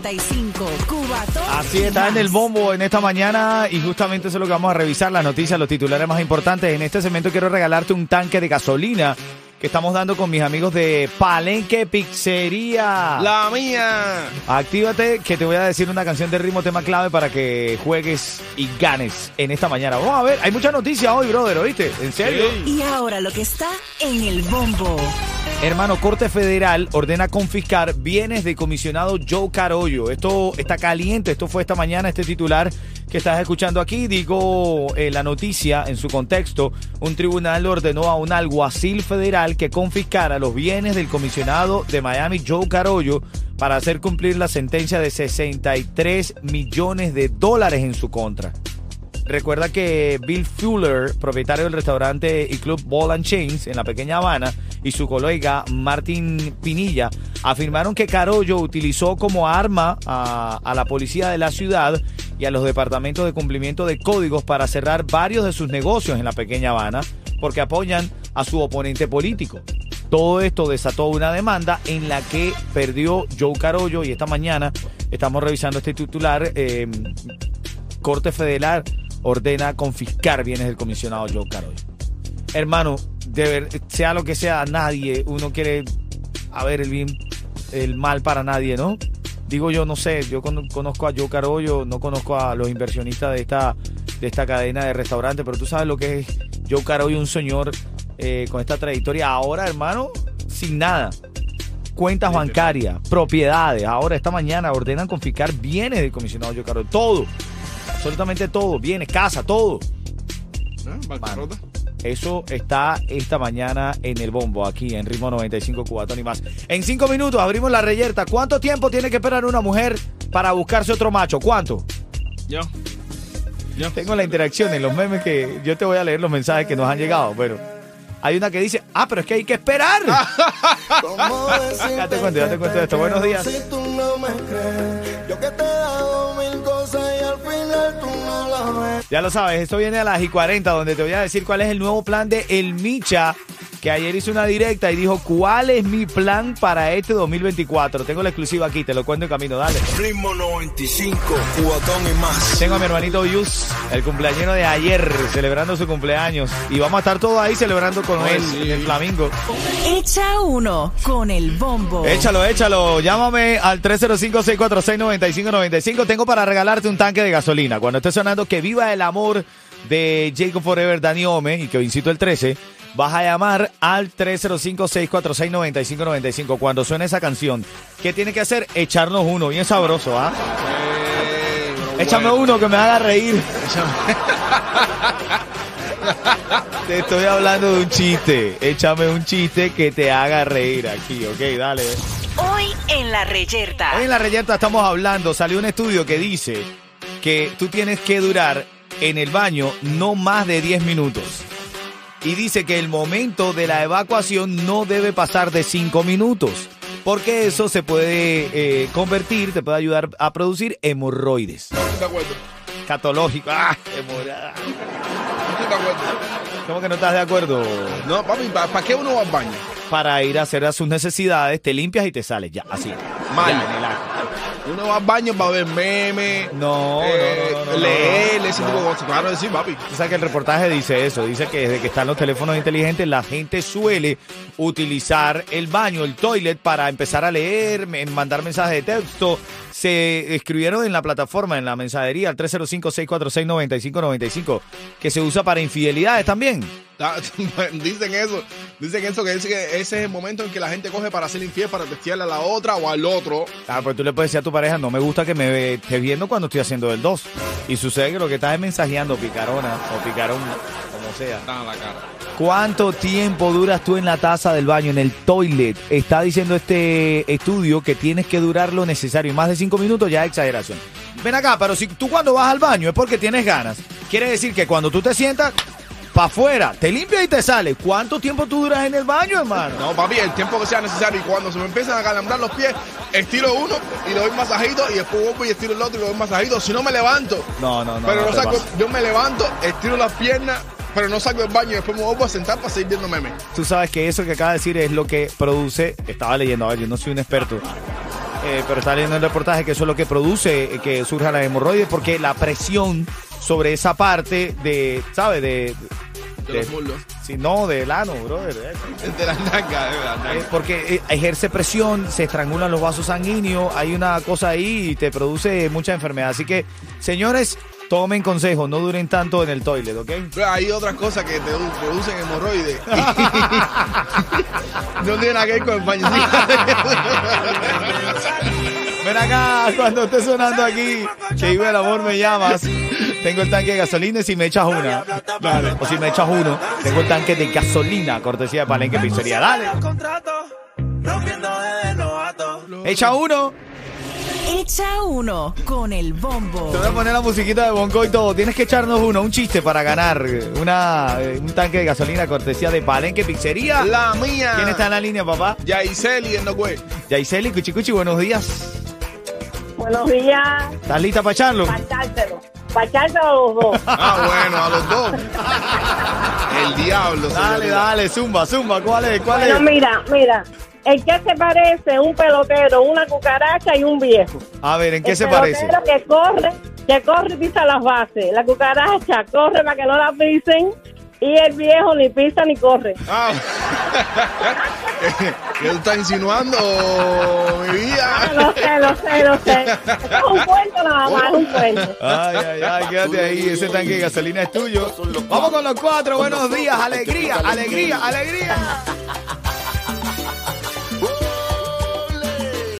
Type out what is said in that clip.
Ritmo 95. Cubatón. Así está en el bombo en esta mañana y justamente eso es lo que vamos a revisar, las noticias, los titulares más importantes. En este segmento quiero regalarte un tanque de gasolina que estamos dando con mis amigos de Palenque Pizzería. La mía. Actívate que te voy a decir una canción de ritmo tema clave para que juegues y ganes en esta mañana. Vamos a ver, hay mucha noticia hoy, brother, ¿oíste? ¿En serio? Y ahora lo que está en El Bombo. Hermano, Corte Federal ordena confiscar bienes de comisionado Joe Carollo. Esto está caliente, esto fue esta mañana, este titular que estás escuchando aquí. Digo eh, la noticia en su contexto. Un tribunal ordenó a un alguacil federal que confiscara los bienes del comisionado de Miami Joe Carollo para hacer cumplir la sentencia de 63 millones de dólares en su contra. Recuerda que Bill Fuller, propietario del restaurante y club Ball and Chains en la pequeña Habana, y su colega Martín Pinilla afirmaron que Carollo utilizó como arma a, la policía de la ciudad y a los departamentos de cumplimiento de códigos para cerrar varios de sus negocios en la pequeña Habana porque apoyan a su oponente político. Todo esto desató una demanda en la que perdió Joe Carollo y esta mañana estamos revisando este titular. eh, Corte Federal ordena confiscar bienes del comisionado Joe Carollo. Hermano, de ver- sea lo que sea, nadie, uno quiere a ver el bien, el mal para nadie, ¿no? Digo yo, no sé, yo con- conozco a Joe Carollo, no conozco a los inversionistas de esta, de esta cadena de restaurantes, pero tú sabes lo que es Joe Carollo, un señor eh, con esta trayectoria ahora, hermano, sin nada. Cuentas bancarias, propiedades. Ahora, esta mañana ordenan confiscar bienes del comisionado Joe Carollo. Todo, absolutamente todo, bienes, casa, todo. ¿Eh? Bancarrota. Eso está esta mañana en el bombo, aquí en Ritmo 95 Cubatón y más. En cinco minutos abrimos la reyerta. ¿Cuánto tiempo tiene que esperar una mujer para buscarse otro macho? ¿Cuánto? Yo. Yo. Tengo la interacción en los memes que yo te voy a leer los mensajes que nos han llegado, pero hay una que dice, ah, pero es que hay que esperar. ya te cuento, ya te cuento de esto. Buenos días. Si tú no me crees, yo que te he dado mil cosas y al final tú no las ves. Ya lo sabes, esto viene a las y 40, donde te voy a decir cuál es el nuevo plan de El Micha, que ayer hizo una directa y dijo, ¿cuál es mi plan para este 2024? Tengo la exclusiva aquí, te lo cuento en camino, dale. Ritmo 95, cubatón y más. Tengo a mi hermanito Yus, el cumpleañero de ayer, celebrando su cumpleaños. Y vamos a estar todos ahí celebrando con Ay, él sí. en el Flamingo. Echa uno con El Bombo. Échalo, échalo. Llámame al 305-646-9595. Tengo para regalarte un tanque de gasolina. Cuando esté sonando Que Viva el Amor de Jacob Forever, Dani Ome y que incito el 13, vas a llamar al 305-646-9595. Cuando suene esa canción, ¿qué tiene que hacer? Echarnos uno, bien sabroso, ¿ah? Eh, pero Échame bueno. uno que me haga reír. Te estoy hablando de un chiste. Échame un chiste que te haga reír aquí, ok, dale. Hoy en La Reyerta. Hoy en la reyerta estamos hablando, salió un estudio que dice que tú tienes que durar en el baño no más de 10 minutos. Y dice que el momento de la evacuación no debe pasar de 5 minutos. Porque eso se puede eh, convertir, te puede ayudar a producir hemorroides. No estoy de acuerdo. Catológico. Ah, hemorroides. No estoy de acuerdo. ¿Cómo que no estás de acuerdo? No, papi, ¿para qué uno va al baño? Para ir a hacer sus necesidades, te limpias y te sales. Ya, así. Mal. Ya. Uno va al baño para ver memes. No, eh, no, no, leer, ese tipo de cosas. Claro, sí, papi. Tú sabes que el reportaje dice eso, dice que desde que están los teléfonos inteligentes la gente suele utilizar el baño, el toilet para empezar a leer, mandar mensajes de texto. Se escribieron en la plataforma, en la mensajería, al 305-646-9595, que se usa para infidelidades también. Ta- Dicen eso, dicen eso, que ese es el momento en que la gente coge para ser infiel, para testearle a la otra o al otro. Ah, pues tú le puedes decir a tu pareja, no me gusta que me estés viendo cuando estoy haciendo el 2. Y sucede que lo que estás es mensajeando picarona o picarón, como sea. Está en la cara. ¿Cuánto tiempo duras tú en la taza del baño, en el toilet? Está diciendo este estudio que tienes que durar lo necesario. Más de cinco minutos ya es exageración. Ven acá, pero si tú cuando vas al baño es porque tienes ganas. Quiere decir que cuando tú te sientas, para afuera, te limpias y te sales. ¿Cuánto tiempo tú duras en el baño, hermano? No, papi, el tiempo que sea necesario. Y cuando se me empiezan a calambrar los pies, estiro uno y le doy masajito y después vuelvo y estiro el otro y le doy masajito. Si no me levanto. No, no, no. pero no saco, yo me levanto, estiro las piernas, pero no saco el baño y después me vuelvo a sentar para seguir viendo memes. Tú sabes que eso que acaba de decir es lo que produce, estaba leyendo, a ver, yo no soy un experto, eh, pero estaba leyendo el reportaje que eso es lo que produce eh, que surja la hemorroides porque la presión sobre esa parte de, ¿sabes? De, De los muslos. Sí, no, del ano, brother. De las nalgas, de las Eh, nalgas. porque eh, ejerce presión, se estrangulan los vasos sanguíneos, hay una cosa ahí y te produce mucha enfermedad. Así que, señores, tomen consejo, no duren tanto en el toilet, ¿ok? Pero hay otras cosas que te du- producen hemorroides. no tiene nada que ver con el baño. Ven acá, cuando esté sonando aquí, que vive el amor me llamas. Tengo el tanque de gasolina y si me echas una. Dale. O si me echas uno, tengo el tanque de gasolina, cortesía de Palenque Pizzería. Dale. Echa uno. Echa uno con el bombo. Te voy a poner la musiquita de Bongo y todo. Tienes que echarnos uno, un chiste para ganar una, eh, un tanque de gasolina, cortesía de Palenque Pizzería. La mía. ¿Quién está en la línea, papá? Yaiseli en Nogüe. Yaiseli, Cuchicuchi, buenos días. Buenos días, ¿Estás lista para echarlo? para echárselo a los dos. Ah, bueno, a los dos. El diablo. Dale, señorita. dale, zumba, zumba. ¿Cuál es? ¿Cuál Bueno, es? mira, mira. ¿En qué se parece un pelotero, una cucaracha y un viejo? A ver, ¿en qué el se parece? pelotero que corre, que corre y pisa las bases. La cucaracha corre para que no la pisen. Y el viejo ni pisa ni corre. Ah. ¿Qué tú estás insinuando, mi vida? lo sé, lo sé, lo sé. Esto es un cuento nada más, es un cuento. Ay, ay, ay, quédate ahí, ese tanque de gasolina es tuyo. Vamos con los cuatro, buenos días, alegría, alegría, alegría.